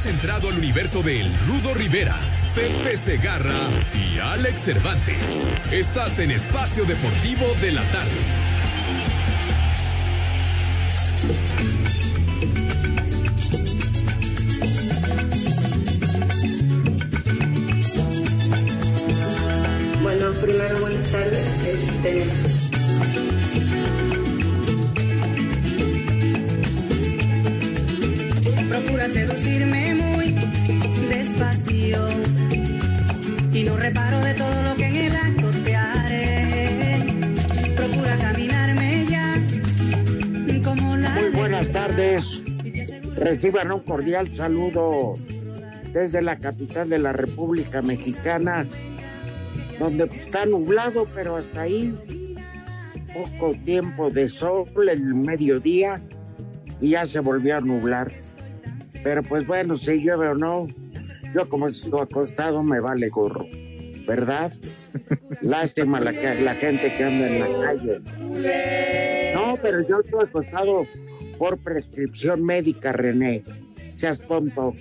Has entrado al universo de El Rudo Rivera, Pepe Segarra y Alex Cervantes. Estás en Espacio Deportivo de la Tarde. Bueno, primero buenas tardes. Este, seducirme muy despacio y no reparo de todo lo que en el acto te haré. Procura caminarme ya como la Muy buenas tardes. Reciban un cordial saludo desde la capital de la República Mexicana, donde está nublado, pero hasta ahí poco tiempo de sol, el mediodía, y ya se volvió a nublar. Pero pues bueno, si llueve o no, yo como estoy acostado me vale gorro, ¿verdad? Lástima la, que- la gente que anda en la calle. No, pero yo estoy acostado por prescripción médica, René. Seas tonto.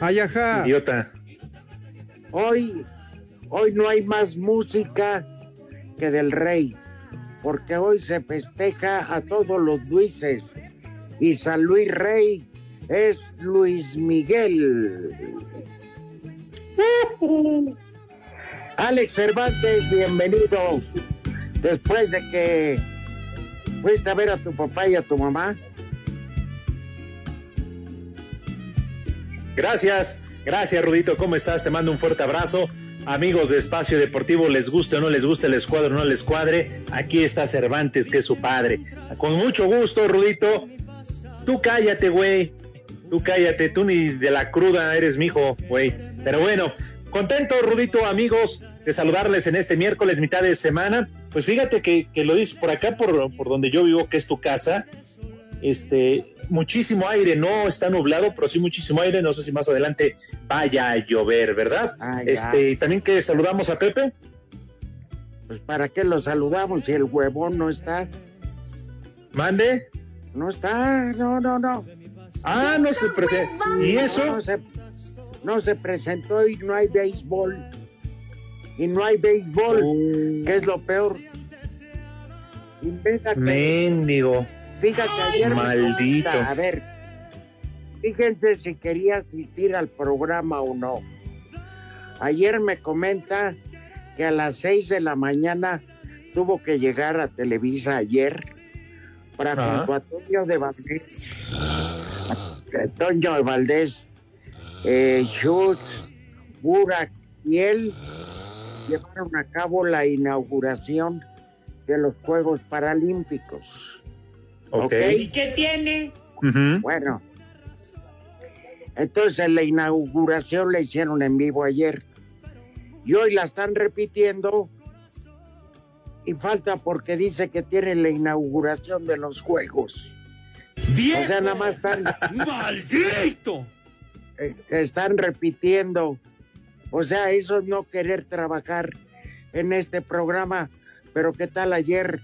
Ay, ajá. Idiota. Hoy, hoy no hay más música que del rey, porque hoy se festeja a todos los Luises. Y San Luis Rey es Luis Miguel. Alex Cervantes, bienvenido. Después de que fuiste a ver a tu papá y a tu mamá. Gracias, gracias Rudito, ¿cómo estás? Te mando un fuerte abrazo. Amigos de Espacio Deportivo, les guste o no les guste el escuadro o no les cuadre, aquí está Cervantes, que es su padre. Con mucho gusto, Rudito. Tú cállate, güey. Tú cállate, tú ni de la cruda eres mi hijo, güey. Pero bueno, contento, Rudito, amigos, de saludarles en este miércoles, mitad de semana. Pues fíjate que, que lo dices por acá, por, por donde yo vivo, que es tu casa. Este, muchísimo aire, no está nublado, pero sí muchísimo aire. No sé si más adelante vaya a llover, ¿verdad? Ah, este, y también que saludamos a Pepe. Pues para qué lo saludamos si el huevón no está. Mande. No está, no, no, no. Ah, no se presenta. ¿Y eso? No se, no se presentó y no hay béisbol. Y no hay béisbol, Oh. que es lo peor. Inventa Mendigo. fíjate, ayer maldito. A ver, fíjense si quería asistir al programa o no. Ayer me comenta que a las seis de la mañana tuvo que llegar a Televisa ayer para Ajá. junto a Toño de Valdés, Toño de Valdés, eh, Schultz, Burak y él llevaron a cabo la inauguración de los Juegos Paralímpicos. Ok. ¿Ok? ¿Qué tiene? Bueno, entonces la inauguración la hicieron en vivo ayer y hoy la están repitiendo y falta porque dice que tienen la inauguración de los juegos. O sea, nada más están, ¡Maldito! eh, están repitiendo. O sea, eso es no querer trabajar en este programa. Pero ¿qué tal ayer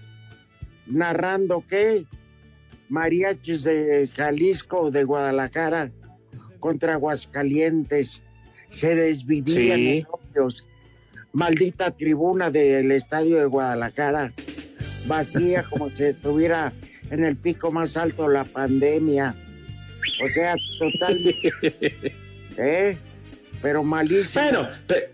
narrando qué? Mariachis de Jalisco, de Guadalajara, contra Aguascalientes. Se desvivían Sí. odios. Maldita tribuna del estadio de Guadalajara, vacía como si estuviera en el pico más alto la pandemia. O sea, totalmente. ¿Eh? Pero malísimo. Bueno, pe-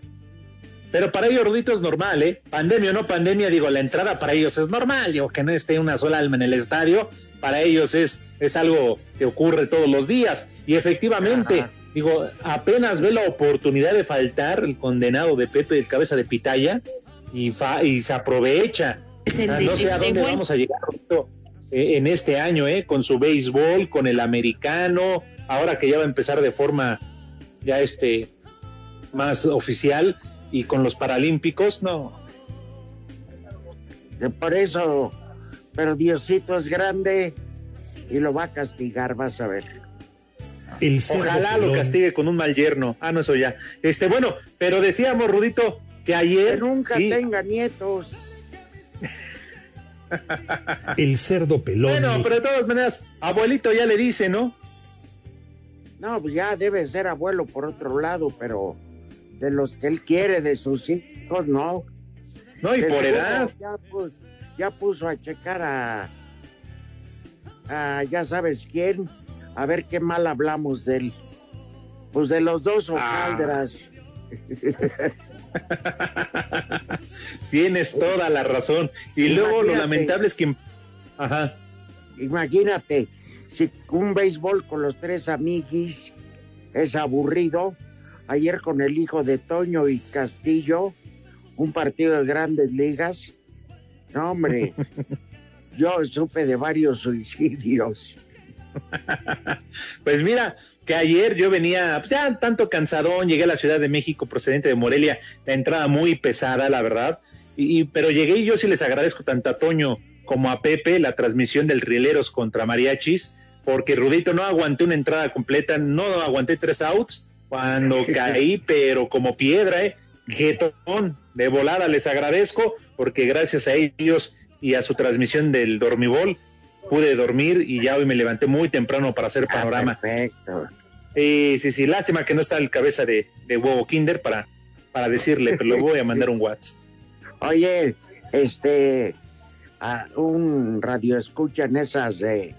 pero para ellos, Rudito, es normal, ¿eh? Pandemia o no pandemia, digo, la entrada para ellos es normal, digo, que no esté una sola alma en el estadio, para ellos es, es algo que ocurre todos los días. Y efectivamente, Ajá. digo, apenas ve la oportunidad de faltar el condenado de Pepe es cabeza de pitaya y, fa- y se aprovecha. O sea, no sé a dónde vamos a llegar Rudito, eh, en este año, ¿eh? Con su béisbol, con el americano, ahora que ya va a empezar de forma ya este más oficial y con los paralímpicos, no. Por eso, pero Diosito es grande y lo va a castigar, vas a ver. El Ojalá lo castigue con un mal yerno. Ah, no, eso ya. Este, bueno, pero decíamos, Rudito, que ayer. Que nunca tenga nietos. El cerdo pelón. Bueno, pero de todas maneras, abuelito ya le dice, ¿no? No, pues ya debe ser abuelo por otro lado, pero de los que él quiere, de sus hijos, no. No, y por edad. Ya, puso a checar a, a, ya sabes quién, a ver qué mal hablamos de él. Pues de los dos hojaldras. Ah. Tienes toda la razón. Y luego lo lamentable es que... Ajá. Imagínate, si un béisbol con los tres amiguis es aburrido, ayer con el hijo de Toño y Castillo, un partido de grandes ligas, no hombre, yo supe de varios suicidios. pues mira, que ayer yo venía pues ya tanto cansadón, llegué a la Ciudad de México procedente de Morelia, la entrada muy pesada, la verdad, y, pero llegué y yo sí les agradezco tanto a Toño como a Pepe la transmisión del Rieleros contra Mariachis, porque Rudito no aguanté una entrada completa, no aguanté tres outs cuando caí, pero como piedra, ¿eh? Getón, de volada les agradezco, porque gracias a ellos y a su transmisión del dormibol pude dormir y ya hoy me levanté muy temprano para hacer ah, panorama. perfecto. Sí, sí, lástima que no está el cabeza de, de huevo Kinder para, para decirle, pero le voy a mandar un WhatsApp. Oye, este, a un radio escucha en esas de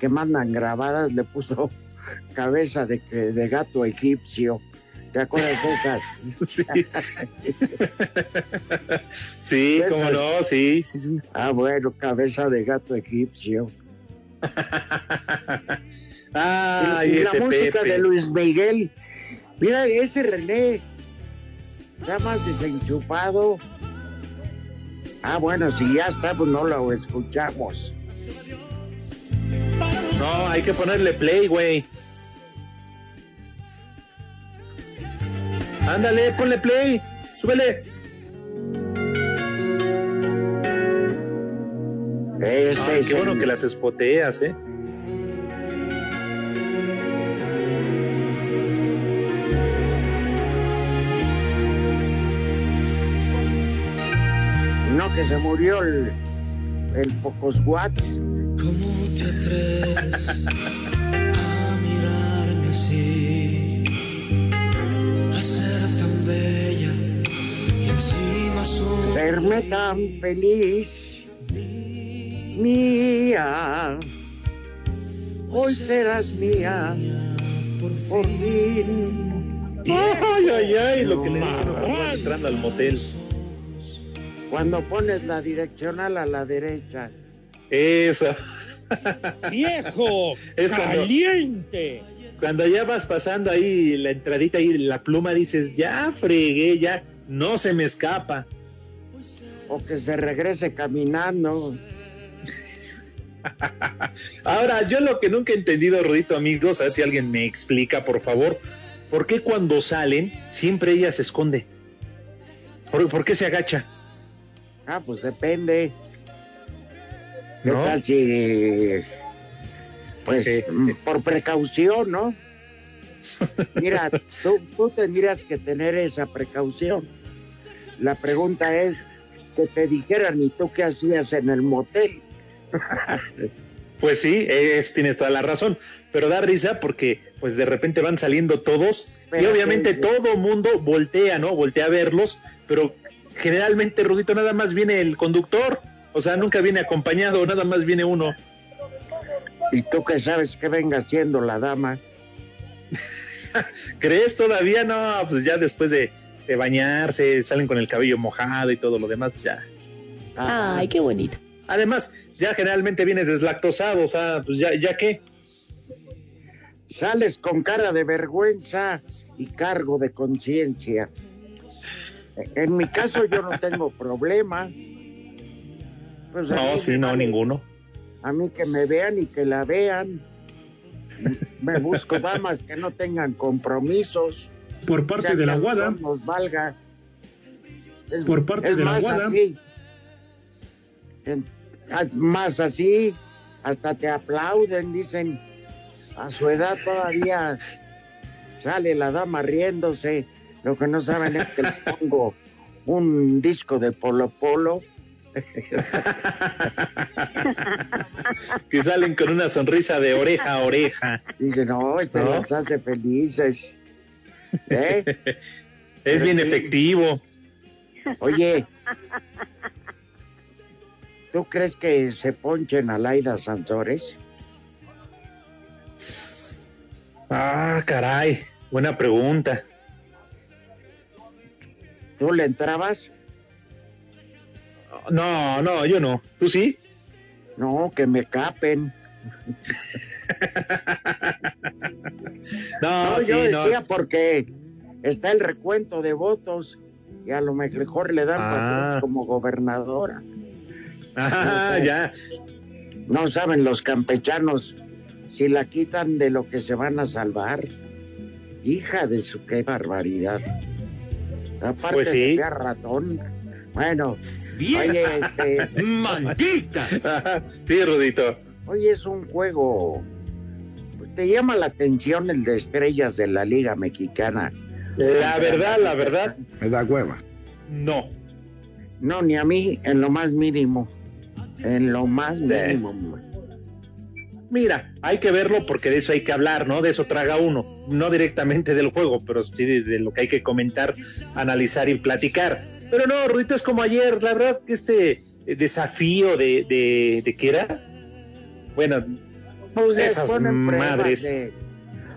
que mandan grabadas le puso cabeza de, de gato egipcio. ¿Te acuerdas de esas? Sí, sí cómo no, sí, sí, sí. Ah, bueno, cabeza de gato egipcio. Ah, y, la música de Luis Miguel. Mira, ese René, ya más desenchupado. Ah, bueno, si ya está, pues no lo escuchamos. No, hay que ponerle play, güey. Ándale, ponle play. Súbele. Ese qué bueno que las espoteas, ¿eh? Que se murió el, el Pocos Watts. ¿Cómo te atreves a mirarme así? A ser tan bella y encima soy... Serme tan feliz, mía. Hoy serás mía, por fin. Ay, ay, ay, lo que le dicen entrando al motel. Cuando pones la direccional a la derecha. Eso. ¡Viejo! Es ¡Caliente! Cuando, ya vas pasando ahí la entradita y la pluma dices, ya fregué, ya no se me escapa. O que se regrese caminando. Ahora, yo lo que nunca he entendido, Rodito, amigos, a ver si alguien me explica, por favor, ¿por qué cuando salen siempre ella se esconde? ¿Por, qué se agacha? Ah, pues depende. ¿Qué tal si, pues, por precaución, ¿no? Mira, tú, tú tendrías que tener esa precaución. La pregunta es que te dijeran, ¿y tú qué hacías en el motel? Pues sí, es, tienes toda la razón, pero da risa porque pues de repente van saliendo todos y obviamente todo mundo voltea, ¿no? Voltea a verlos, pero generalmente, Rudito, nada más viene el conductor, o sea, nunca viene acompañado, nada más viene uno. ¿Y tú qué sabes que venga siendo la dama? ¿Crees todavía? No, pues ya después de, bañarse, salen con el cabello mojado y todo lo demás, pues ya. Ay, qué bonito. Además, ya generalmente vienes deslactosado, o sea, pues ya, ya qué. Sales con cara de vergüenza y cargo de conciencia. En mi caso yo no tengo problema. Pues no, sí, no, ninguno. A mí que me vean y que la vean. me busco damas que no tengan compromisos. Por parte de la Guada. Nos valga. por parte de la Guada. Así, más así, hasta te aplauden, dicen, a su edad todavía sale la dama riéndose. Lo que no saben es que le pongo un disco de Polo Polo. que salen con una sonrisa de oreja a oreja. Dicen, no, este los hace felices. ¿Eh? Es bien efectivo. Oye, ¿tú crees que se ponchen a Laida Sansores? Ah, caray, buena pregunta. ¿Tú le entrabas? No, no, yo no. ¿Tú sí? No, que me capen. no, yo decía porque está el recuento de votos y a lo mejor le dan ah. como gobernadora. Ah, ya. No saben los campechanos si la quitan de lo que se van a salvar. Hija de su qué barbaridad. Aparte pues sí. de ratón. Bueno, oye, este. ¡Maldita! sí, Rudito. Oye, es un juego. ¿Te llama la atención el de estrellas de la Liga Mexicana? La verdad, la verdad. Me da hueva. No. No, ni a mí, en lo más mínimo. En lo más mínimo. Mira, hay que verlo porque de eso hay que hablar, ¿no? De eso traga uno. No directamente del juego, pero sí de, lo que hay que comentar, analizar y platicar. Pero no, Rudito, es como ayer. La verdad que este eh, desafío de, de, de ¿qué era? Bueno, pues esas madres.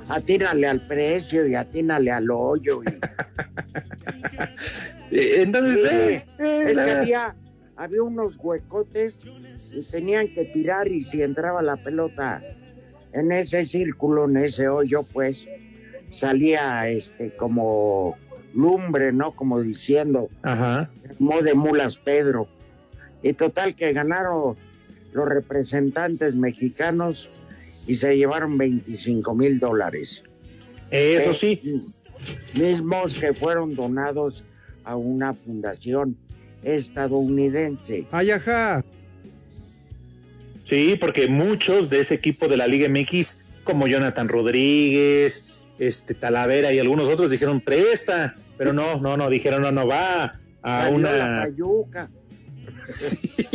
atínale al precio y atínale al hoyo. Eh, entonces, eh, es que había había unos huecotes y tenían que tirar y si entraba la pelota en ese círculo, en ese hoyo, pues salía este como lumbre, ¿no? Como diciendo, Ajá. mo de mulas Pedro. Y total que ganaron los representantes mexicanos y se llevaron 25 mil dólares. Eso sí. Mismos que fueron donados a una fundación estadounidense. Ay, ajá. Sí, porque muchos de ese equipo de la Liga MX, como Jonathan Rodríguez, este Talavera y algunos otros dijeron presta, pero no, no, no, dijeron no, no va a una. Sí.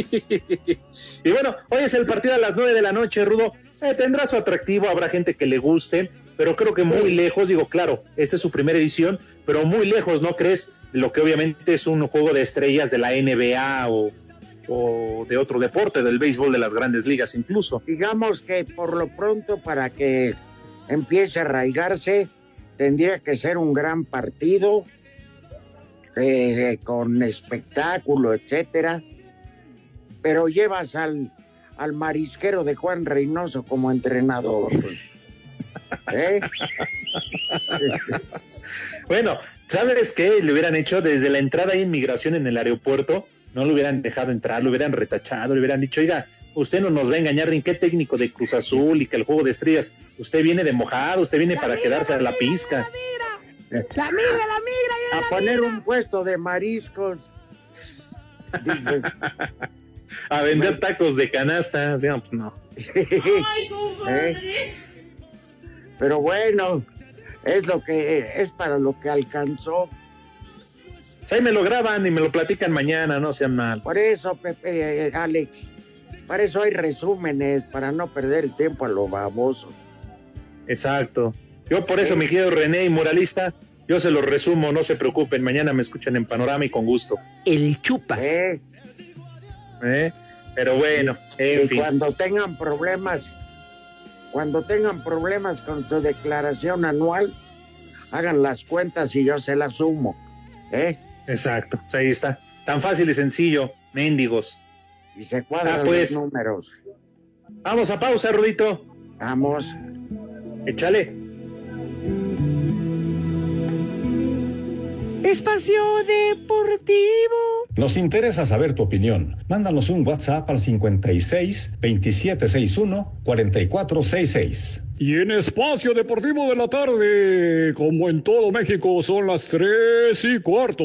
Y bueno, hoy es el partido a las nueve de la noche, Rudo. Eh, tendrá su atractivo, habrá gente que le guste, pero creo que muy lejos, digo, claro, esta es su primera edición, pero muy lejos, ¿no crees? Lo que obviamente es un juego de estrellas de la NBA o, de otro deporte, del béisbol de las grandes ligas incluso. Digamos que por lo pronto para que empiece a arraigarse tendría que ser un gran partido eh, con espectáculo, etcétera. Pero llevas al, al marisquero de Juan Reynoso como entrenador. ¿Eh? bueno, ¿sabes qué? Le hubieran hecho desde la entrada de inmigración en el aeropuerto, no lo hubieran dejado entrar, lo hubieran retachado, le hubieran dicho, oiga, usted no nos va a engañar ni qué técnico de Cruz Azul y que el juego de estrellas, usted viene de mojado, usted viene para quedarse a la pizca. La migra, la migra, la migra. a poner un puesto de mariscos. a vender tacos de canasta, digamos, no. Ay, ¿Eh? Pero bueno, es lo que es para lo que alcanzó. Ahí me lo graban y me lo platican mañana, no sean mal. Por eso, Pepe, eh, Alex, para eso hay resúmenes, para no perder el tiempo a lo baboso. Exacto. Yo por eso, mi querido René y Moralista, yo se lo resumo, no se preocupen, mañana me escuchan en Panorama y con gusto. El chupas. ¿Eh? ¿Eh? Pero bueno, en y cuando tengan problemas, cuando tengan problemas con su declaración anual, hagan las cuentas y yo se las sumo. ¿eh? Exacto, ahí está. Tan fácil y sencillo, mendigos. Y se cuadran ah, pues. los números. Vamos a pausa, Rudito. Vamos. Échale. Espacio Deportivo. Nos interesa saber tu opinión. Mándanos un WhatsApp al 56 2761 4466. Y en Espacio Deportivo de la Tarde, como en todo México, son las tres y cuarto.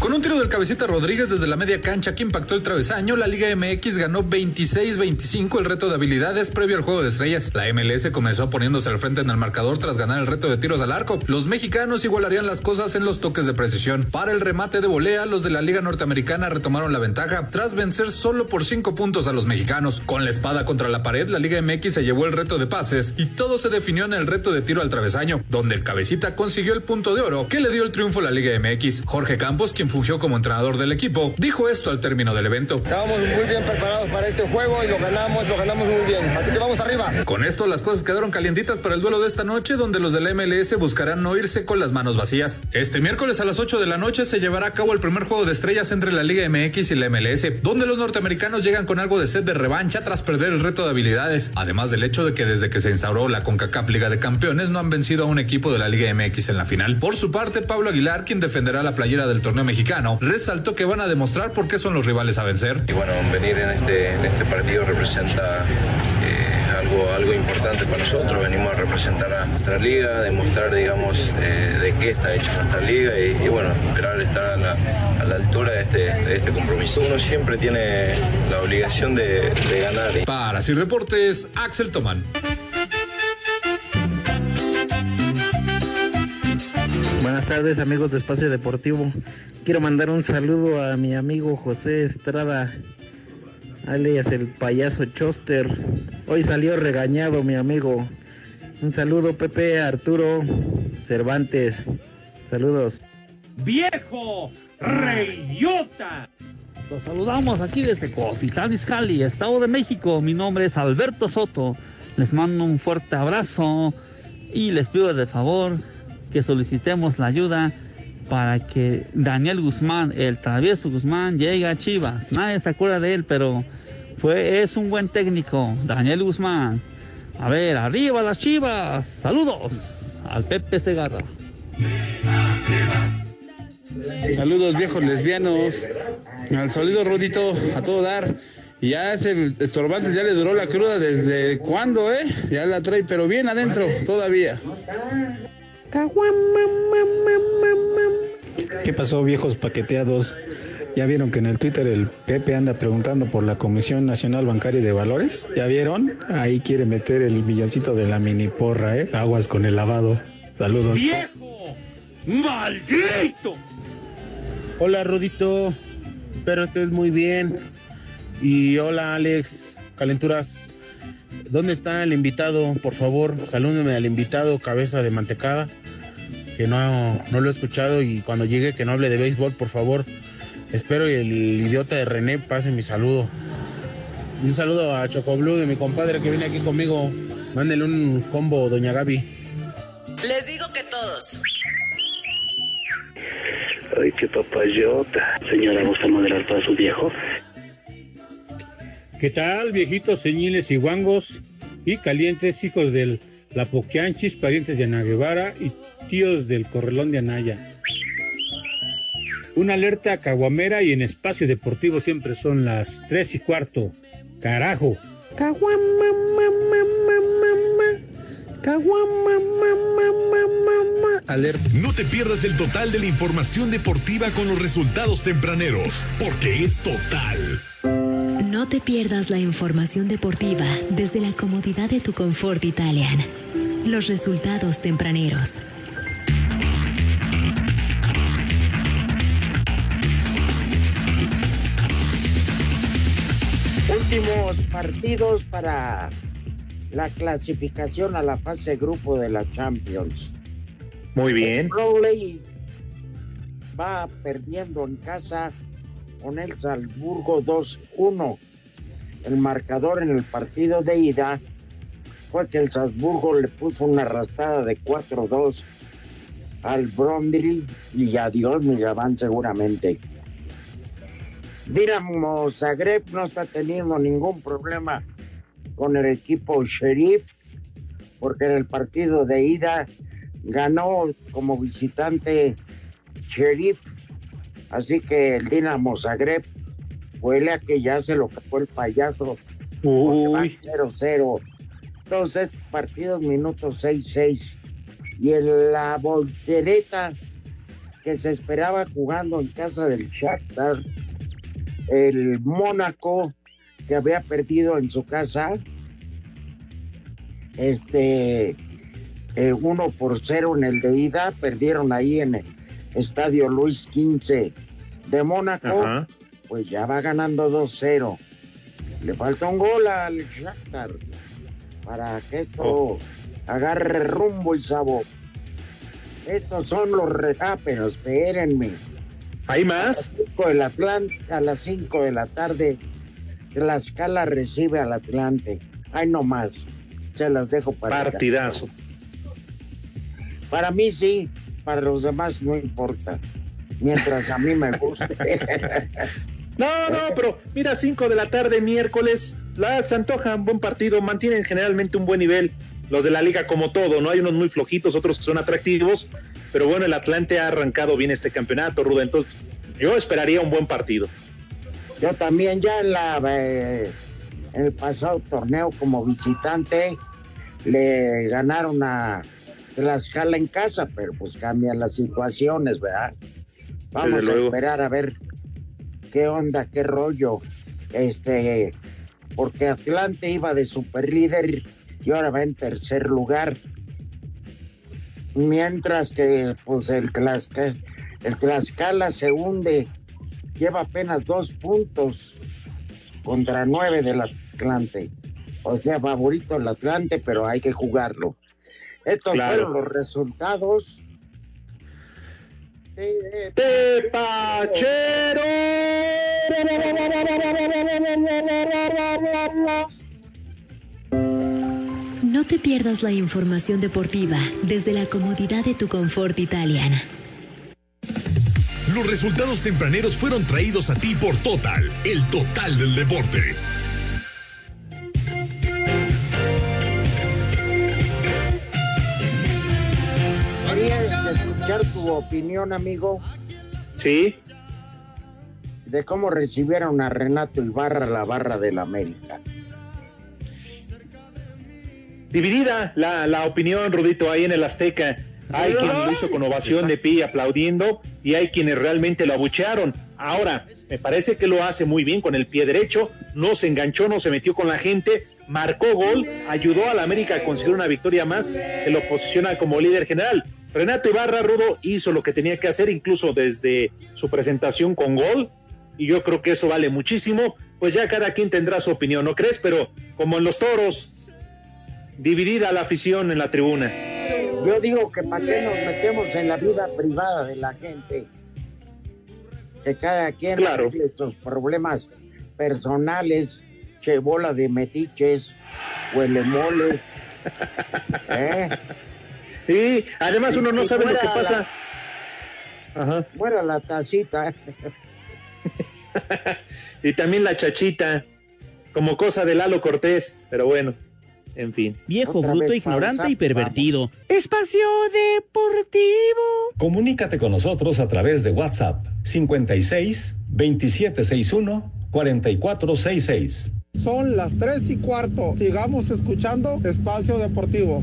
Con un tiro del cabecita Rodríguez desde la media cancha que impactó el travesaño, la Liga MX ganó 26-25 el reto de habilidades previo al juego de estrellas. La MLS comenzó poniéndose al frente en el marcador tras ganar el reto de tiros al arco. Los mexicanos igualarían las cosas en los toques de precisión. Para el remate de volea, los de la Liga Norteamericana retomaron la ventaja tras vencer solo por 5 puntos a los mexicanos. Con la espada contra la pared, la Liga MX se llevó el reto de pases y todo se definió en el reto de tiro al travesaño, donde el cabecita consiguió el punto de oro que le dio el triunfo a la Liga MX. Jorge Campos, quien fungió como entrenador del equipo, dijo esto al término del evento. Estábamos muy bien preparados para este juego y lo ganamos, lo ganamos muy bien. Así que vamos arriba. Con esto las cosas quedaron calientitas para el duelo de esta noche, donde los del MLS buscarán no irse con las manos vacías. Este miércoles a las 8 de la noche se llevará a cabo el primer juego de estrellas entre la Liga MX y la MLS, donde los norteamericanos llegan con algo de sed de revancha tras perder el reto de habilidades, además del hecho de que desde que se instauró la CONCACAF Liga de Campeones no han vencido a un equipo de la Liga MX en la final. Por su parte, Pablo Aguilar, quien defenderá la playera del torneo mexicano, resaltó que van a demostrar por qué son los rivales a vencer. Y bueno, venir en este, en este partido representa eh, algo, algo importante para nosotros. Venimos a representar a nuestra liga, demostrar, digamos, eh, de qué está hecha nuestra liga y, y bueno, esperar estar a la, a la altura de este, de este, compromiso. Uno siempre tiene la obligación de, de ganar. Para Sir Deportes, Axel Tomán. Buenas tardes amigos de Espacio Deportivo. Quiero mandar un saludo a mi amigo José Estrada, alias el payaso Choster. Hoy salió regañado mi amigo. Un saludo Pepe, Arturo, Cervantes. Saludos. ¡Viejo! ¡Reyota! Los saludamos aquí desde Cotitlán Izcalli, Estado de México. Mi nombre es Alberto Soto. Les mando un fuerte abrazo y les pido de favor que solicitemos la ayuda para que Daniel Guzmán, el travieso Guzmán, llegue a Chivas. Nadie se acuerda de él, pero fue, es un buen técnico, Daniel Guzmán. A ver, arriba las Chivas. Saludos al Pepe Segarra. Saludos viejos lesbianos. Al sólido Rudito, a todo dar. Ya ese estorbantes ya le duró la cruda desde cuándo, ¿eh? Ya la trae, pero bien adentro, todavía. ¿Qué pasó, viejos paqueteados? ¿Ya vieron que en el Twitter el Pepe anda preguntando por la Comisión Nacional Bancaria de Valores? ¿Ya vieron? Ahí quiere meter el milloncito de la mini porra, ¿eh? Aguas con el lavado. Saludos. ¡Viejo! ¡Maldito! Hola, Rudito. Espero estés muy bien. Y hola, Alex. Calenturas. ¿Dónde está el invitado? Por favor, salúdeme al invitado, cabeza de mantecada. Que no, no lo he escuchado y cuando llegue que no hable de béisbol, por favor. Espero y el idiota de René pase mi saludo. Un saludo a Chocoblu de mi compadre que viene aquí conmigo. Mándele un combo, doña Gaby. Les digo que todos. Ay, qué papayota. Señora, ¿gusta moderar para su viejo? ¿Qué tal, viejitos señiles y guangos y calientes hijos del Lapoquianchis, parientes de Ana Guevara y tíos del Correlón de Anaya? Una alerta caguamera y en espacio deportivo siempre son las tres y cuarto. Carajo. No te pierdas el total de la información deportiva con los resultados tempraneros, porque es total. No te pierdas la información deportiva desde la comodidad de tu confort Italian. Los resultados tempraneros. Últimos partidos para la clasificación a la fase grupo de la Champions. Muy bien. Crowley va perdiendo en casa con el Salzburgo 2-1. El marcador en el partido de ida fue que el Salzburgo le puso una arrastrada de 4-2 al Brondil y adiós van seguramente. Dinamo Zagreb no está teniendo ningún problema con el equipo Sheriff porque en el partido de ida ganó como visitante Sheriff Así que el Dinamo Zagreb huele a que ya se lo cagó el payaso Uy. 0-0. Entonces, partidos minutos 6-6. Y en la voltereta que se esperaba jugando en casa del Shakhtar, el Mónaco que había perdido en su casa, este, eh, uno por cero en el de ida, perdieron ahí en el estadio Luis XV de Mónaco, Ajá. pues ya va ganando 2-0. Le falta un gol al Shakhtar para que esto agarre rumbo y sabor. Estos son los re... Pero espérenme. ¿Hay más? A las 5 de la tarde. Tlaxcala recibe al Atlante. Ay, no más. Se las dejo para. Partidazo. Para mí sí, para los demás no importa. Mientras a mí me guste. No, no, pero mira, 5 de la tarde, miércoles, la se antoja un buen partido, mantienen generalmente un buen nivel. Los de la liga como todo, ¿no? Hay unos muy flojitos, otros que son atractivos, pero bueno, el Atlante ha arrancado bien este campeonato, Ruda, entonces yo esperaría un buen partido. Yo también ya en, la, eh, en el pasado torneo como visitante le ganaron a Tlaxcala en casa, pero pues cambian las situaciones, ¿verdad? Vamos a esperar a ver qué onda, qué rollo. Este, porque Atlante iba de superlíder y ahora va en tercer lugar. Mientras que pues el Tlaxcala, el Tlaxcala se hunde, lleva apenas dos puntos contra nueve del Atlante. O sea, favorito el Atlante, pero hay que jugarlo. Estos Claro. fueron los resultados. No te pierdas la información deportiva desde la comodidad de tu confort italiana. Los resultados tempraneros fueron traídos a ti por Total, el total del deporte. Tu opinión, amigo. Sí. De cómo recibieron a Renato Ibarra la barra del América. Dividida la, la opinión, Rudito, ahí en el Azteca. Hay quien lo hizo con ovación de pie aplaudiendo y hay quienes realmente lo abuchearon. Ahora, me parece que lo hace muy bien con el pie derecho, no se enganchó, no se metió con la gente, marcó gol, ayudó a la América a conseguir una victoria más que lo posiciona como líder general. Renato Ibarra Rudo hizo lo que tenía que hacer, incluso desde su presentación con gol, y yo creo que eso vale muchísimo. Pues ya cada quien tendrá su opinión, ¿no crees? Pero como en los toros, dividida la afición en la tribuna. Yo digo que para qué nos metemos en la vida privada de la gente. Que cada quien Claro. sus problemas personales, che bola de metiches, huele moles. ¿Eh? Y además uno no Y sabe lo que pasa. Ajá. Muera la tacita. Y también la chachita, como cosa de Lalo Cortés, pero bueno, en fin. Viejo, bruto, ignorante y pervertido. Espacio Deportivo. Comunícate con nosotros a través de WhatsApp 56 2761 4466. Son las tres y cuarto. Sigamos escuchando Espacio Deportivo.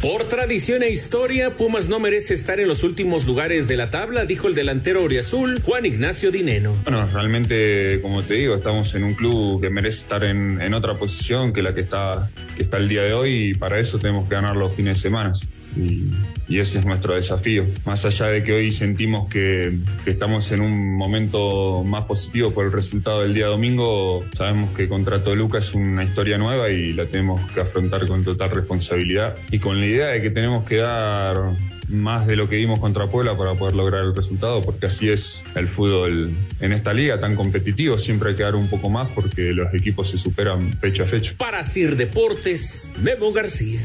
Por tradición e historia, Pumas no merece estar en los últimos lugares de la tabla, dijo el delantero Oriazul, Juan Ignacio Dineno. Bueno, realmente, como te digo, estamos en un club que merece estar en, en otra posición que la que está, que está el día de hoy y para eso tenemos que ganar los fines de semana. Y, ese es nuestro desafío. Más allá de que hoy sentimos que, que estamos en un momento más positivo por el resultado del día domingo, sabemos que contra Toluca es una historia nueva y la tenemos que afrontar con total responsabilidad y con la idea de que tenemos que dar más de lo que dimos contra Puebla para poder lograr el resultado, porque así es el fútbol en esta liga tan competitivo. Siempre hay que dar un poco más porque los equipos se superan fecha a fecha. Para Sir Deportes, Memo García.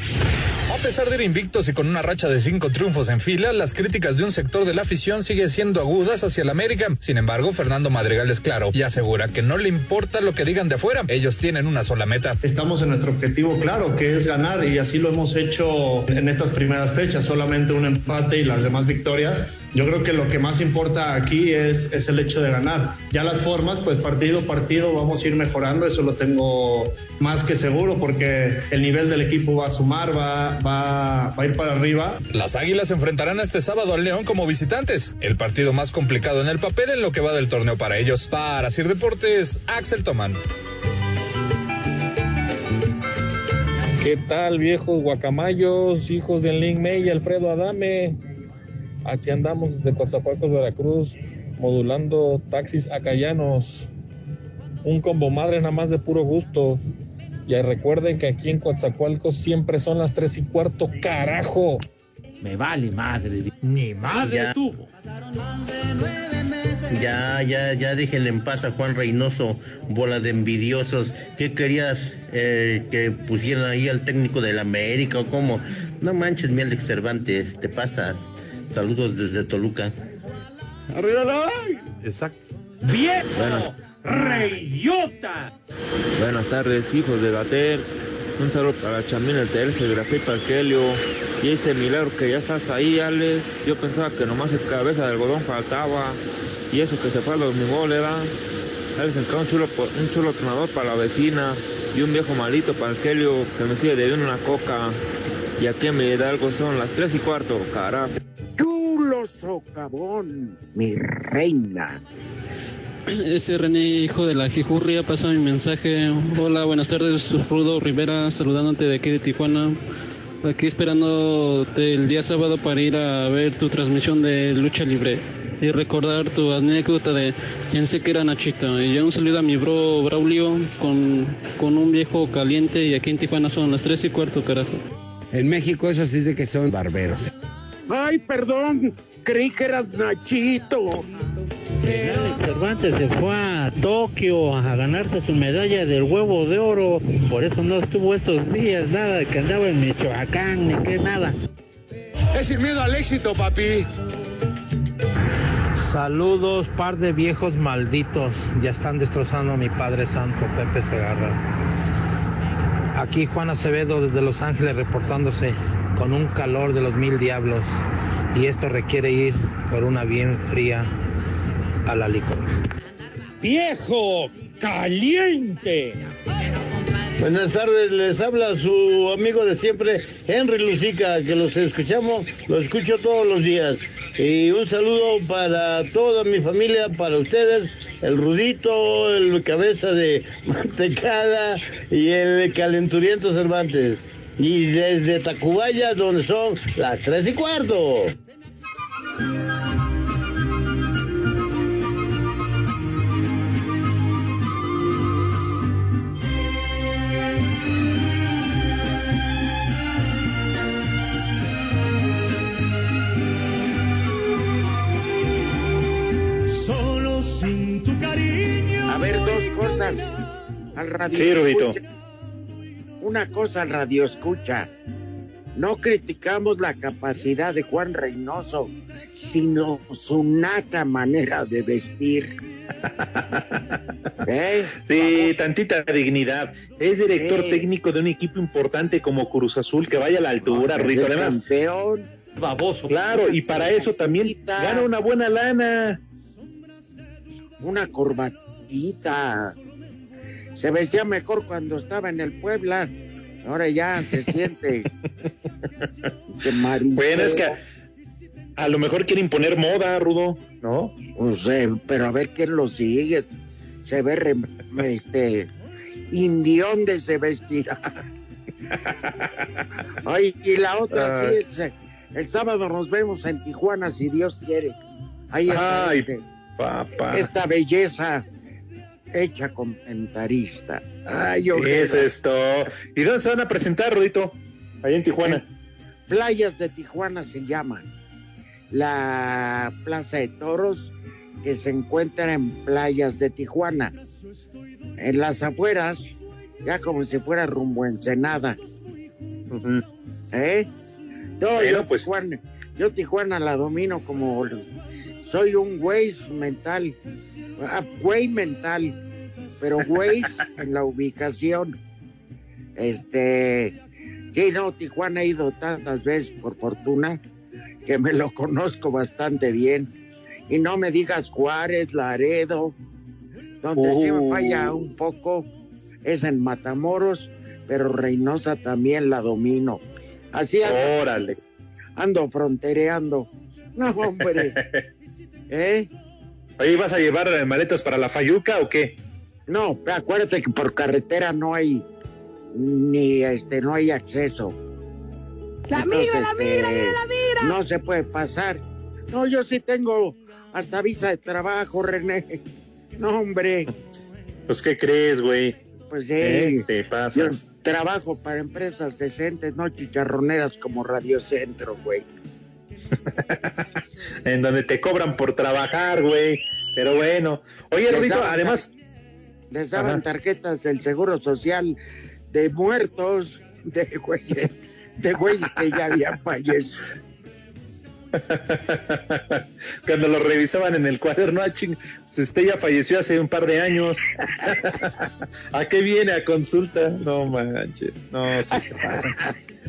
A pesar de ir invictos y con una racha de cinco triunfos en fila, las críticas de un sector de la afición siguen siendo agudas hacia el América. Sin embargo, Fernando Madrigal es claro y asegura que no le importa lo que digan de afuera. Ellos tienen una sola meta. Estamos en nuestro objetivo claro, que es ganar y así lo hemos hecho en estas primeras fechas, solamente un empate y las demás victorias. Yo creo que lo que más importa aquí es, es el hecho de ganar. Ya las formas, pues partido a partido vamos a ir mejorando, eso lo tengo más que seguro porque el nivel del equipo va a sumar, va, va, a ir para arriba. Las Águilas enfrentarán este sábado al León como visitantes, el partido más complicado en el papel en lo que va del torneo para ellos. Para Sir Deportes, Axel Tomán. ¿Qué tal, viejos guacamayos, hijos de Link May y Alfredo Adame? Aquí andamos desde Coatzacoalcos, Veracruz, modulando taxis acayanos. Un combo madre nada más de puro gusto. Y recuerden que aquí en Coatzacoalcos siempre son las tres y cuarto, carajo. Me vale madre, ni madre Ya. tuvo. Ya, ya, ya déjenle en paz a Juan Reynoso, bola de envidiosos. ¿Qué querías eh, que pusieran ahí al técnico del América o cómo? No manches, mi Alex Cervantes, te pasas. Saludos desde Toluca. ¡Arriba la Exacto. ¡Viejo! Bueno. ¡Reyota! Buenas tardes, hijos de Gatel. Un saludo para Chamín el Tercio, el Grafito Arquelio. Y ese milagro que ya estás ahí, Alex. Yo pensaba que nomás el cabeza de algodón faltaba. Y eso que se fue a los migoles, ¿verdad? Alex, acá un chulo, un chulo tronador para la vecina. Y un viejo malito para Arquelio que me sigue debiendo una coca. Y aquí en mi Hidalgo son las 3 y cuarto, carajo. Chulo socavón, mi reina. Ese René, hijo de la Jijurria, pasa mi mensaje. Hola, buenas tardes, Rudo Rivera, saludándote de aquí de Tijuana. Aquí esperándote el día sábado para ir a ver tu transmisión de lucha libre y recordar tu anécdota de pensé que era Nachito. Y ya un saludo a mi bro Braulio con, con un viejo caliente y aquí en Tijuana son las 3 y cuarto, carajo. En México eso sí es de que son barberos. Ay, perdón, creí que eras Nachito. Cervantes se fue a Tokio a ganarse su medalla del huevo de oro. Por eso no estuvo estos días, nada de que andaba en Michoacán, ni que nada. Es sin miedo al éxito, papi. Saludos, par de viejos malditos. Ya están destrozando a mi Padre Santo, Pepe Segarra. Aquí Juan Acevedo desde Los Ángeles reportándose con un calor de los mil diablos. Y esto requiere ir por una bien fría a la licor. ¡Viejo caliente! Buenas tardes, les habla su amigo de siempre, Henry Lucica, que los escuchamos, los escucho todos los días. Y un saludo para toda mi familia, para ustedes, el Rudito, el cabeza de mantecada y el calenturiento Cervantes. Y desde Tacubaya, donde son las tres y cuarto. Radio. Sí, escucha. Una cosa radio escucha. No criticamos la capacidad de Juan Reynoso, sino su nata manera de vestir. ¿Eh? Sí, tantita dignidad. Es director Sí. técnico de un equipo importante como Cruz Azul, que vaya a la altura, Es Rito. Además, campeón. Baboso. claro, y para eso también gana una buena lana. Una corbatita. Se vestía mejor cuando estaba en el Puebla. Ahora ya se siente. Bueno, es que a, a lo mejor quiere imponer moda, Rudo, ¿no? Pues, eh, pero a ver quién lo sigue. Se ve re- este indión de se vestirá. Ay, y la otra, sí, el, el sábado nos vemos en Tijuana, si Dios quiere. Ahí está Ay, este- papá. esta belleza hecha comentarista. Ay, es todo. ¿Y dónde se van a presentar, Rudito? Allá en Tijuana. Playas de Tijuana se llaman. La Plaza de Toros que se encuentra en Playas de Tijuana. En las afueras, ya como si fuera rumbo a Ensenada. ¿Eh? No, Bueno, yo, pues. Tijuana, yo Tijuana la domino como soy un güey mental, ah, güey mental, pero güey en la ubicación. Este, sí, no, Tijuana he ido tantas veces por fortuna que me lo conozco bastante bien. Y no me digas Juárez, Laredo, donde sí me falla un poco es en Matamoros, pero Reynosa también la domino. Así ando, Órale. ando frontereando. No, hombre. ¿Eh? Oye, ¿vas a llevar maletas para la Fayuca o qué? No, acuérdate que por carretera no hay ni este no hay acceso. La Entonces, migra, la migra, este, la migra. No se puede pasar. No, yo sí tengo hasta visa de trabajo, René. No, hombre, Pues, ¿qué crees, güey? pues sí. ¿Eh? Te Yo pasas. trabajo para empresas decentes, no chicharroneras como Radio Centro, güey. En donde te cobran por trabajar, güey. Pero bueno. Oye, Rudito, además, Les daban Ajá. tarjetas del Seguro Social de muertos, de güeyes, de güeyes que ya habían fallecido. cuando lo revisaban en el cuaderno, ah, pues este ya falleció hace un par de años. ¿A qué viene a consulta? No manches, no, sí se pasan.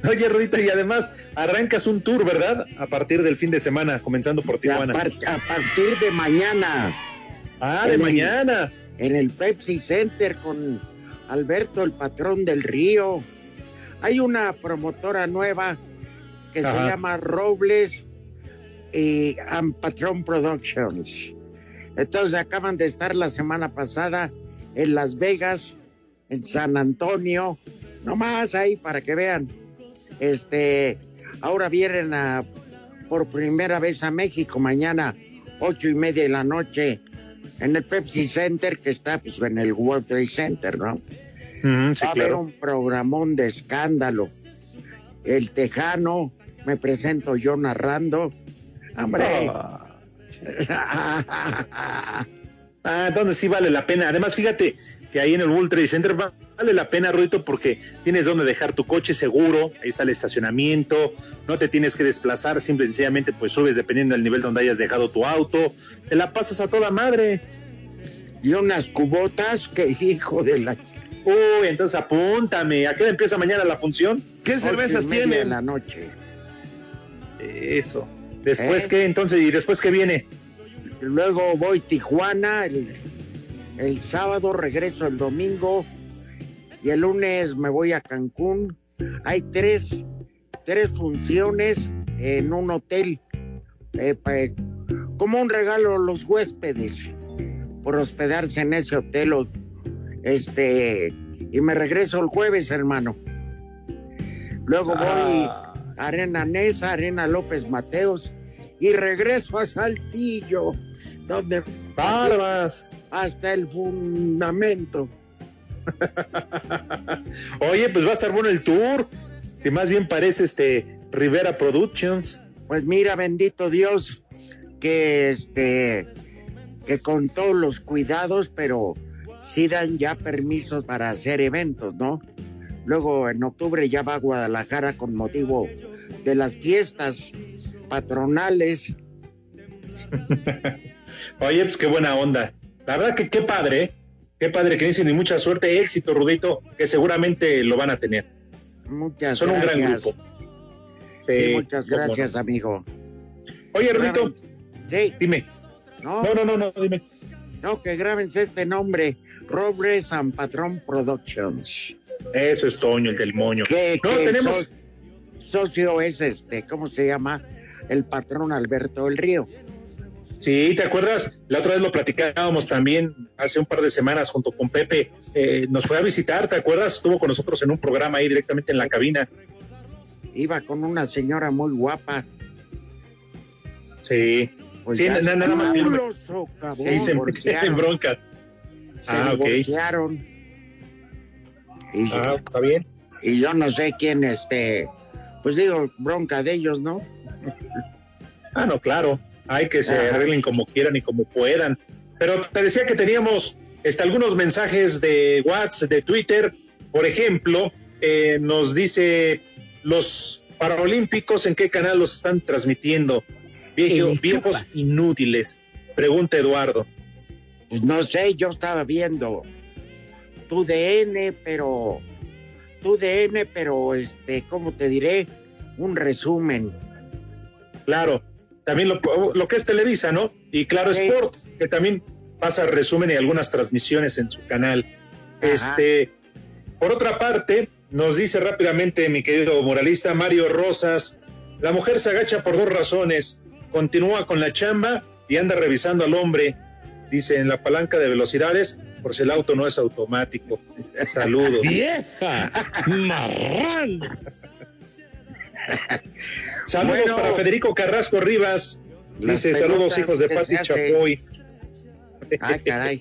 Oye, Rudito, y además arrancas un tour, ¿verdad? A partir del fin de semana, comenzando por A, Tijuana. par- a partir de mañana, Ah, de el- mañana. En el Pepsi Center con Alberto, el patrón del río. Hay una promotora nueva que se llama Robles y and Patron Productions. Entonces acaban de estar la semana pasada en Las Vegas, en San Antonio, nomás ahí para que vean. Este, ahora vienen a por primera vez a México mañana, ocho y media de la noche, en el Pepsi Center, que está pues, en el World Trade Center, ¿no? Mm, sí, Va a haber claro. un programón de escándalo. El Tejano, me presento yo narrando. Hombre. Ah, entonces sí vale la pena. Además, fíjate que ahí en el World Trade Center va- vale la pena, Ruito, porque tienes donde dejar tu coche seguro, ahí está el estacionamiento, no te tienes que desplazar, simple y sencillamente pues subes dependiendo del nivel donde hayas dejado tu auto, te la pasas a toda madre. y unas cubotas que hijo de la Uy, entonces apúntame. ¿A qué hora empieza mañana la función? ¿Qué cervezas de tienen? la noche. Eso. Después ¿Eh? qué, entonces, y después qué viene. Luego voy Tijuana, el, el sábado regreso el domingo y el lunes me voy a Cancún. Hay tres, tres funciones en un hotel, eh, pa- como un regalo a los huéspedes por hospedarse en ese hotel. Este, y me regreso el jueves, hermano. Luego voy Ah. a Arena Nesa, Arena López Mateos y regreso a Saltillo, donde Barbas. Hasta el fundamento. Oye, pues va a estar bueno el tour. Si más bien parece este Rivera Productions. Pues mira, bendito Dios, que este, que con todos los cuidados, pero sí dan ya permisos para hacer eventos, ¿no? Luego en octubre ya va a Guadalajara con motivo de las fiestas patronales. Oye, pues qué buena onda. La verdad que qué padre. Qué padre que dicen y mucha suerte, éxito, Rudito, que seguramente lo van a tener. Muchas Son un gran grupo. Sí, muchas gracias, amigo. Oye, Rudito, Sí, dime. no, No, no, no, no, dime. no, que grábense este nombre, Robles and Patron Productions. Eso es Toño, el del moño. No, tenemos. so- socio es este, ¿cómo se llama? El patrón Alberto del Río. Sí, ¿te acuerdas? La otra vez lo platicábamos también hace un par de semanas junto con Pepe. Eh, nos fue a visitar, ¿te acuerdas? Estuvo con nosotros en un programa ahí directamente en la cabina. Iba con una señora muy guapa. Sí. Pues sí, nada más Sí, se en broncas. se Ah, ok. Y, Ah, está bien. y yo no sé quién, este, pues digo, bronca de ellos, ¿no? Ah, no, claro. Hay que se arreglen como quieran y como puedan. Pero te decía que teníamos este, algunos mensajes de WhatsApp, de Twitter. Por ejemplo, eh, nos dice los Paralímpicos, ¿en qué canal los están transmitiendo? Viejo, viejos inútiles. Pregunta Eduardo. Pues no sé, yo estaba viendo tu DN, pero tu DN, pero este, ¿cómo te diré? Un resumen. Claro, también lo, lo que es Televisa, ¿no? Y Claro. Sport, que también pasa resumen y algunas transmisiones en su canal. Ajá. Este, por otra parte, nos dice rápidamente mi querido moralista Mario Rosas, la mujer se agacha por dos razones, continúa con la chamba y anda revisando al hombre, dice en la palanca de velocidades, por si el auto no es automático. Saludos. ¡Vieja! ¡Marrán! Saludos Bueno. para Federico Carrasco Rivas. Dice saludos hijos de que Paz se y hace. Chapoy. Ah, caray.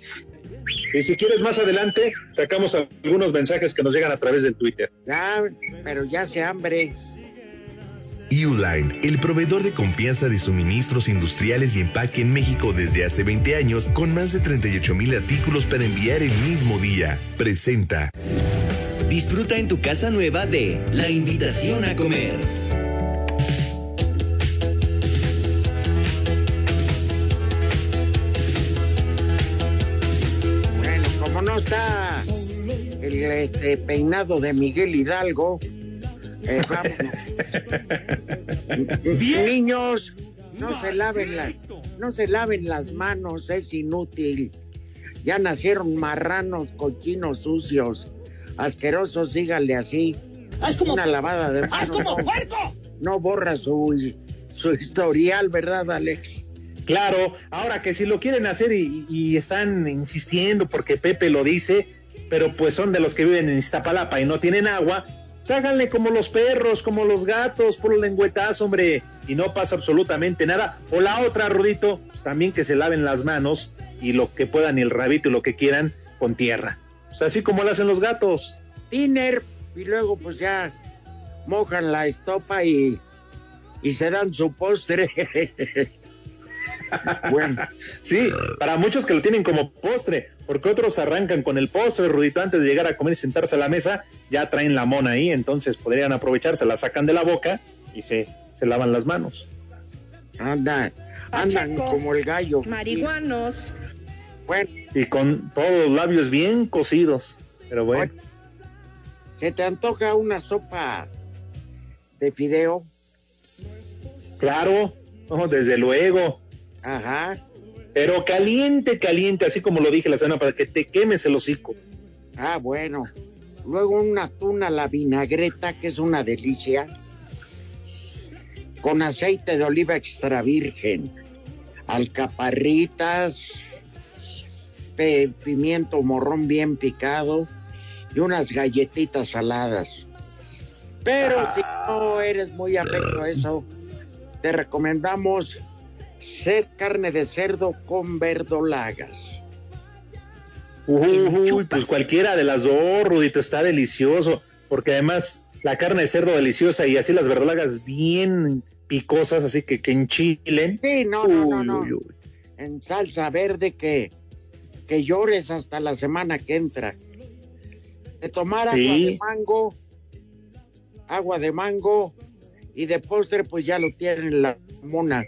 Y si quieres más adelante, sacamos algunos mensajes que nos llegan a través del Twitter. Ya, pero ya hace hambre. Uline, el proveedor de confianza de suministros industriales y empaque en México desde hace 20 años, con más de 38 mil artículos para enviar el mismo día, presenta. Disfruta en tu casa nueva de La Invitación a Comer. Este, peinado de Miguel Hidalgo, eh, vámonos. Niños, no se laven las, no se laven las manos, es inútil. Ya nacieron marranos, cochinos sucios, asquerosos, síganle así. Una lavada de manos. como no- puerco! No borra su, su historial, ¿verdad, Alex? Claro, ahora que si lo quieren hacer y, y están insistiendo porque Pepe lo dice, pero pues son de los que viven en Iztapalapa y no tienen agua, pues háganle como los perros, como los gatos, por lengüetazo, hombre, y no pasa absolutamente nada. O la otra, Rudito, pues también que se laven las manos y lo que puedan y el rabito y lo que quieran con tierra. Pues así como lo hacen los gatos. Tiner, y luego pues ya mojan la estopa y, y se dan su postre. Bueno, sí, para muchos que lo tienen como postre, porque otros arrancan con el postre, Rudito, antes de llegar a comer y sentarse a la mesa, ya traen la mona ahí, entonces podrían aprovechar, se la sacan de la boca y se, se lavan las manos. Andan, andan Pachecos, como el gallo. Marihuanos. Bueno, Y con todos los labios bien cocidos, pero bueno. ¿se te antoja una sopa de fideo? Claro, no, desde luego. Ajá. Pero caliente, caliente, así como lo dije la semana para que te quemes el hocico. Ah, bueno. Luego una tuna a la vinagreta, que es una delicia. Con aceite de oliva extra virgen. Alcaparritas. pimiento morrón bien picado. Y unas galletitas saladas. Pero si no eres muy afecto a eso, te recomendamos ser carne de cerdo con verdolagas. Uy, pues cualquiera de las dos, Rudito, está delicioso, porque además la carne de cerdo deliciosa y así las verdolagas bien picosas, así que que enchilen. Sí, no, no, no, Uy, no. uy, uy. En salsa verde que, que llores hasta la semana que entra. De tomar agua Sí. de mango, agua de mango y de postre pues ya lo tienen la mona.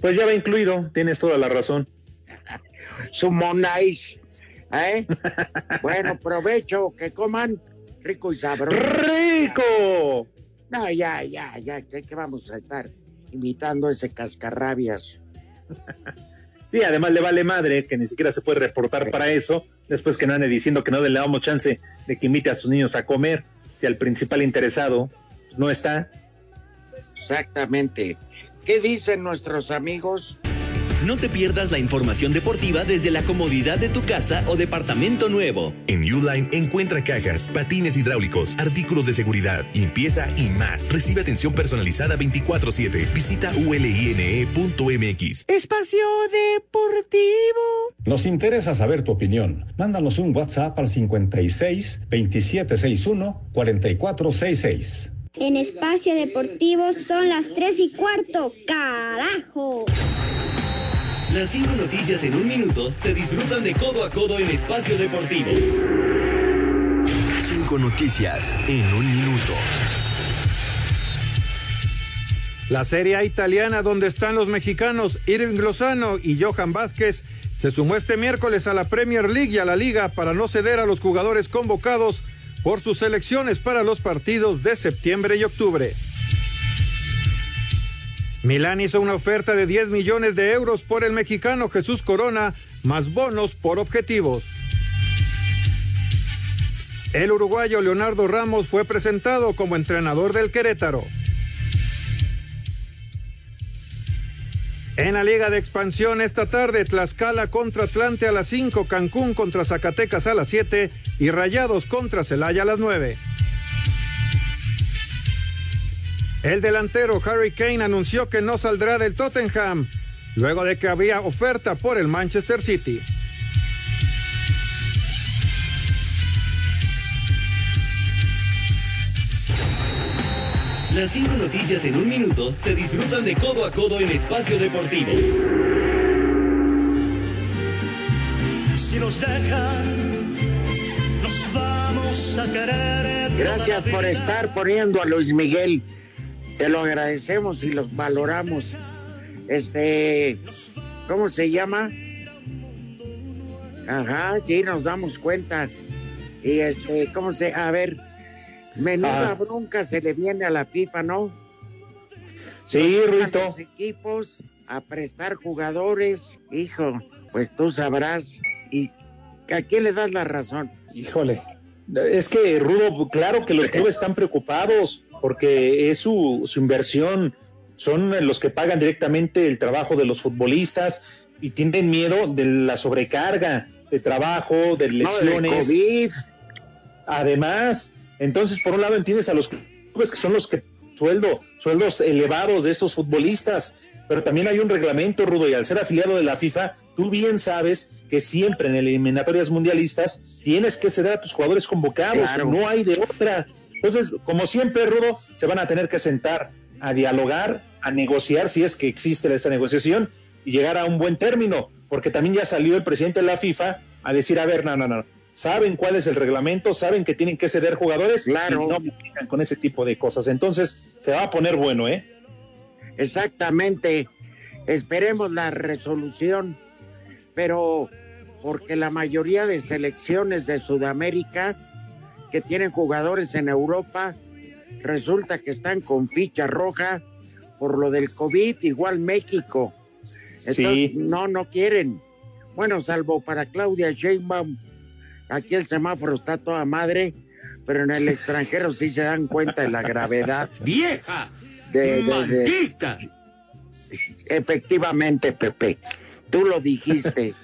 Pues ya va incluido, tienes toda la razón. Su monais. ¿eh? bueno, provecho, que coman rico y sabroso. ¡Rico! No, ya, ya, ya, que, que vamos a estar imitando ese cascarrabias. Sí, además le vale madre que ni siquiera se puede reportar para eso, después que no ande diciendo que no le damos chance de que invite a sus niños a comer, si al principal interesado no está. Exactamente. ¿Qué dicen nuestros amigos? No te pierdas la información deportiva desde la comodidad de tu casa o departamento nuevo. En Uline encuentra cajas, patines hidráulicos, artículos de seguridad, limpieza y más. Recibe atención personalizada 24/7. Visita uline.mx. Espacio Deportivo. Nos interesa saber tu opinión. Mándanos un WhatsApp al 56 2761 4466. En espacio deportivo son las 3 y cuarto. ¡Carajo! Las cinco noticias en un minuto se disfrutan de codo a codo en espacio deportivo. Cinco noticias en un minuto. La Serie A italiana, donde están los mexicanos Irving Lozano y Johan Vázquez, se sumó este miércoles a la Premier League y a la Liga para no ceder a los jugadores convocados por sus selecciones para los partidos de septiembre y octubre. Milán hizo una oferta de 10 millones de euros por el mexicano Jesús Corona, más bonos por objetivos. El uruguayo Leonardo Ramos fue presentado como entrenador del Querétaro. En la Liga de Expansión esta tarde, Tlaxcala contra Atlante a las 5, Cancún contra Zacatecas a las 7 y Rayados contra Celaya a las 9. El delantero Harry Kane anunció que no saldrá del Tottenham luego de que había oferta por el Manchester City. Las cinco noticias en un minuto se disfrutan de codo a codo en Espacio Deportivo. Si nos dejan, nos vamos a querer. Gracias por estar poniendo a Luis Miguel. Te lo agradecemos y los valoramos. Este, ¿cómo se llama? Ajá, sí, nos damos cuenta. Y este, ¿cómo se? A ver, menuda Ah. bronca se le viene a la FIFA, ¿no? Sí, Ruito. Los equipos a prestar jugadores, hijo, pues tú sabrás. ¿Y a quién le das la razón? Híjole. Es que, Rudo, claro que los clubes están preocupados porque es su, su inversión, son los que pagan directamente el trabajo de los futbolistas y tienen miedo de la sobrecarga de trabajo, de No, de lesiones. COVID. Además, entonces, por un lado entiendes a los clubes que son los que sueldo, sueldos elevados de estos futbolistas, pero también hay un reglamento, Rudo, y al ser afiliado de la FIFA, tú bien sabes que siempre en eliminatorias mundialistas tienes que ceder a tus jugadores convocados, Claro. no hay de otra. Entonces, como siempre, Rudo, se van a tener que sentar a dialogar, a negociar si es que existe esta negociación y llegar a un buen término, porque también ya salió el presidente de la FIFA a decir, a ver, no, no, no, saben cuál es el reglamento, saben que tienen que ceder jugadores Claro. y no me vengan con ese tipo de cosas. Entonces, se va a poner bueno, ¿eh? Exactamente. Esperemos la resolución, pero porque la mayoría de selecciones de Sudamérica que tienen jugadores en Europa resulta que están con ficha roja por lo del COVID, igual México. Entonces, Sí. no, no quieren. Bueno, salvo para Claudia Sheinbaum, aquí el semáforo está toda madre, pero en el extranjero sí se dan cuenta de la gravedad. ¡Vieja! de- de- de- ¡Maldita! Efectivamente, Pepe. Tú lo dijiste.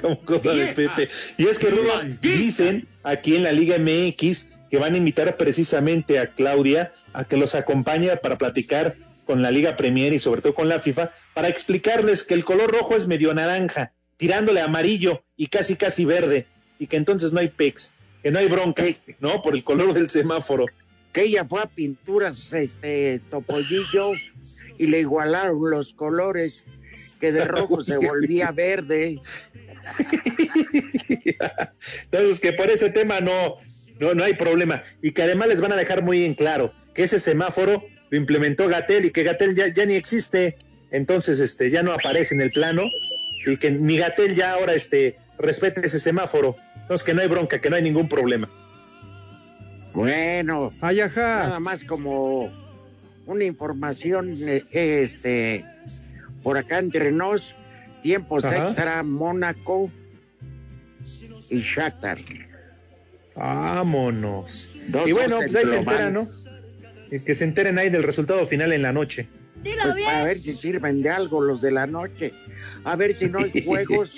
Como cosa de Pepe. Y es que Rudo, dicen aquí en la Liga MX que van a invitar precisamente a Claudia a que los acompañe para platicar con la Liga Premier y sobre todo con la FIFA para explicarles que el color rojo es medio naranja, tirándole amarillo y casi casi verde y que entonces no hay pex, que no hay bronca, ¿no? Por el color del semáforo. Que ella fue a pinturas, este, Topollillo, y le igualaron los colores, que de rojo se volvía verde. Entonces, que por ese tema no, no, no hay problema. Y que además les van a dejar muy en claro que ese semáforo lo implementó Gatel y que Gatel ya, ya ni existe. Entonces, este, ya no aparece en el plano y que ni Gatel ya ahora este, respete ese semáforo. Entonces, que no hay bronca, que no hay ningún problema. Bueno, nada más como una información, eh, este, por acá entre nos, tiempos Ajá. extra, Mónaco y Shakhtar. Vámonos. Dos, y bueno, pues ahí se global. enteran, ¿no? Y Que se enteren ahí del resultado final en la noche. Pues para ver si sirven de algo los de la noche. A ver si no hay Juegos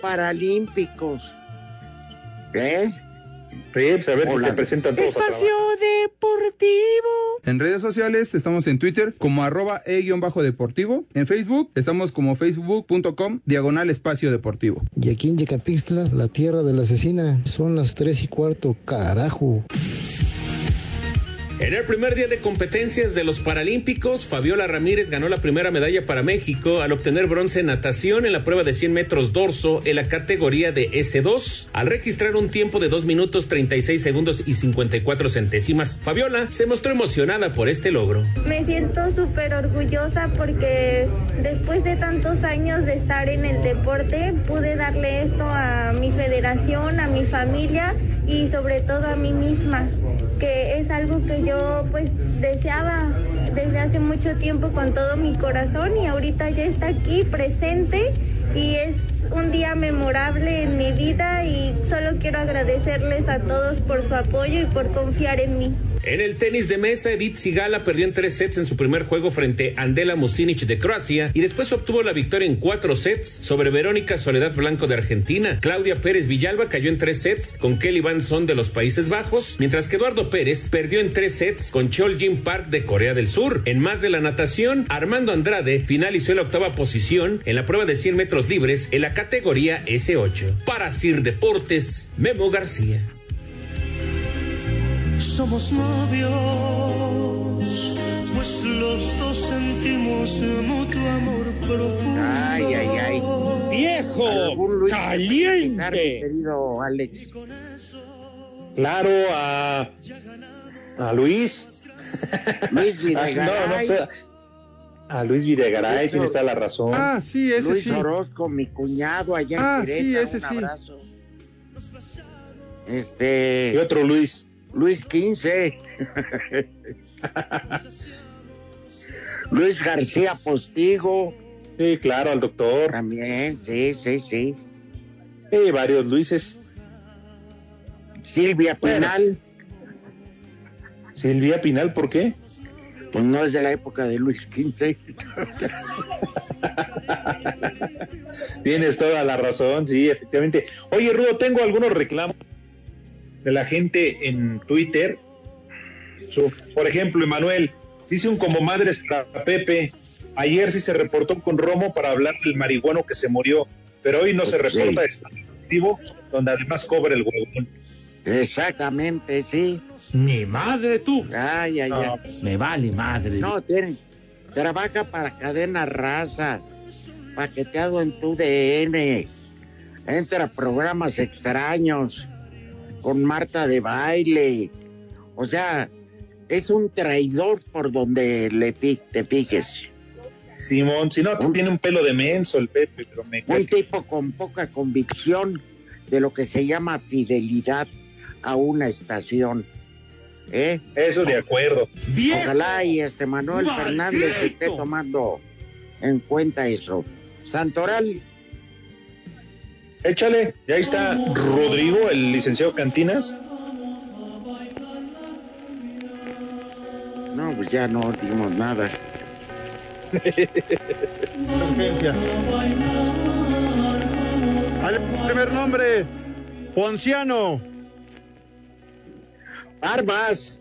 Paralímpicos. ¿Eh? Sí, pues a ver si se presentan todos Espacio Deportivo. En redes sociales estamos en Twitter como arroba e-deportivo. En Facebook estamos como facebook.com diagonal espacio deportivo. Y aquí en Yecapixtla, la tierra de la asesina, son las tres y cuarto, carajo. En el primer día de competencias de los Paralímpicos, Fabiola Ramírez ganó la primera medalla para México al obtener bronce en natación en la prueba de 100 metros dorso en la categoría de S2, al registrar un tiempo de 2 minutos 36 segundos y 54 centésimas. Fabiola se mostró emocionada por este logro. Me siento súper orgullosa porque después de tantos años de estar en el deporte, pude darle esto a mi federación, a mi familia y sobre todo a mí misma, que es algo que yo pues deseaba desde hace mucho tiempo con todo mi corazón y ahorita ya está aquí presente y es un día memorable en mi vida y solo quiero agradecerles a todos por su apoyo y por confiar en mí. En el tenis de mesa, Edith Sigala perdió en tres sets en su primer juego frente a Andela Musinic de Croacia y después obtuvo la victoria en cuatro sets sobre Verónica Soledad Blanco de Argentina. Claudia Pérez Villalba cayó en tres sets con Kelly Van Son de los Países Bajos, mientras que Eduardo Pérez perdió en tres sets con Chol Jin Park de Corea del Sur. En más de la natación, Armando Andrade finalizó en la octava posición en la prueba de 100 metros libres en la categoría S8. Para Sir Deportes, Memo García. Somos novios, pues los dos sentimos mutuo amor profundo. Ay, ay, ay. ¡Viejo! ¡Caliente! Querido Alex. Claro, a, a Luis. Luis Videgaray. no, no, o sea, a Luis Videgaray, tiene está la razón. Ah, sí, ese Luis sí. Orozco, mi cuñado allá Ah, en sí, Querétaro, ese un sí. abrazo. Este. Y otro Luis. Luis 15. Luis García Postigo. Sí, claro, al doctor. También, sí, sí, sí. Sí, varios Luises. Silvia Pinal. Silvia Pinal, ¿por qué? Pues no es de la época de Luis XV. Tienes toda la razón, sí, efectivamente. Oye, Rudo, tengo algunos reclamos de la gente en Twitter. Su- por ejemplo, Emanuel, dice un como madres para Pepe. Ayer sí se reportó con Romo para hablar del marihuano que se murió, pero hoy no se reporta dispositivo, donde además cobra el huevón. Exactamente, sí. Ni madre tú. Ay, ay, ay. Me vale madre. No, tiene. Trabaja para cadena raza. Paqueteado en tu DN. Entra a programas extraños. Con Marta de baile. O sea, es un traidor por donde le te piques. Simón, si no, tiene un pelo de menso el Pepe, pero me Un tipo con poca convicción de lo que se llama fidelidad a una estación. ¿Eh? Eso de acuerdo. Ojalá y este Manuel ¡Maldito! Fernández esté tomando en cuenta eso. Santoral, Échale, y ahí está Rodrigo, el licenciado Cantinas. no, pues ya no dimos nada. Al primer nombre, Ponciano. Barbas.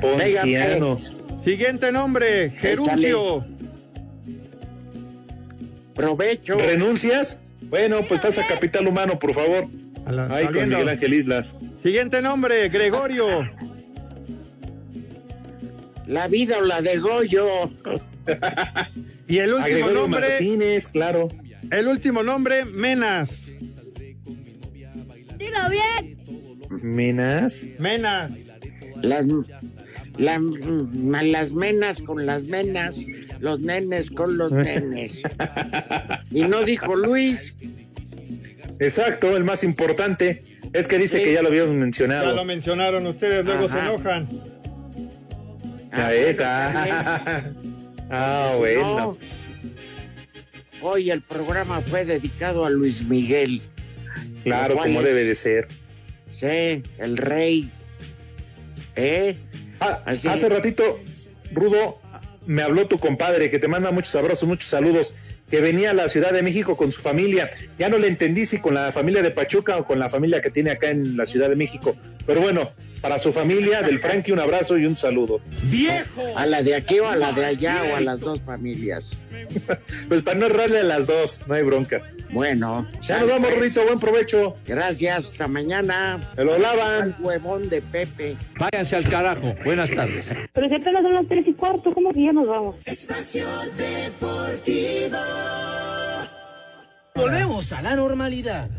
Ponciano. Siguiente nombre, Geruncio. Provecho. ¿Renuncias? Bueno, pues pasa Capital Humano, por favor. Ahí con saliendo. Miguel Ángel Islas. Siguiente nombre, Gregorio. La vida o la de Goyo. Y el A último Gregorio nombre, Martínez, claro. el último nombre, Menas. Dilo bien. Menas. Menas. Las, la- las menas con las menas, los nenes con los nenes. Y no dijo Luis. Exacto, el más importante. Es que dice que ya lo habíamos Ya mencionado. lo mencionaron ustedes, luego se enojan. Ya es. Ah, Ah, bueno. No. Hoy el programa fue dedicado a Luis Miguel. Claro, como es- debe de ser. Sí, el rey. ¿Eh? Ah, Así. hace ratito, Rudo, me habló tu compadre que te manda muchos abrazos, muchos saludos, que venía a la Ciudad de México con su familia. Ya no le entendí si con la familia de Pachuca o con la familia que tiene acá en la Ciudad de México. Pero bueno, para su familia, del Frankie, un abrazo y un saludo. ¡Viejo! ¿A la de aquí o a la de allá o a las dos familias? Pues para no errarle a las dos, no hay bronca. Bueno. Ya nos vamos, Rito, buen provecho. Gracias, hasta mañana. Se lo lavan. El huevón de Pepe. Váyanse al carajo. Buenas tardes. Pero si apenas son las tres y cuarto, ¿cómo que ya nos vamos? Espacio Deportivo. Volvemos a la normalidad.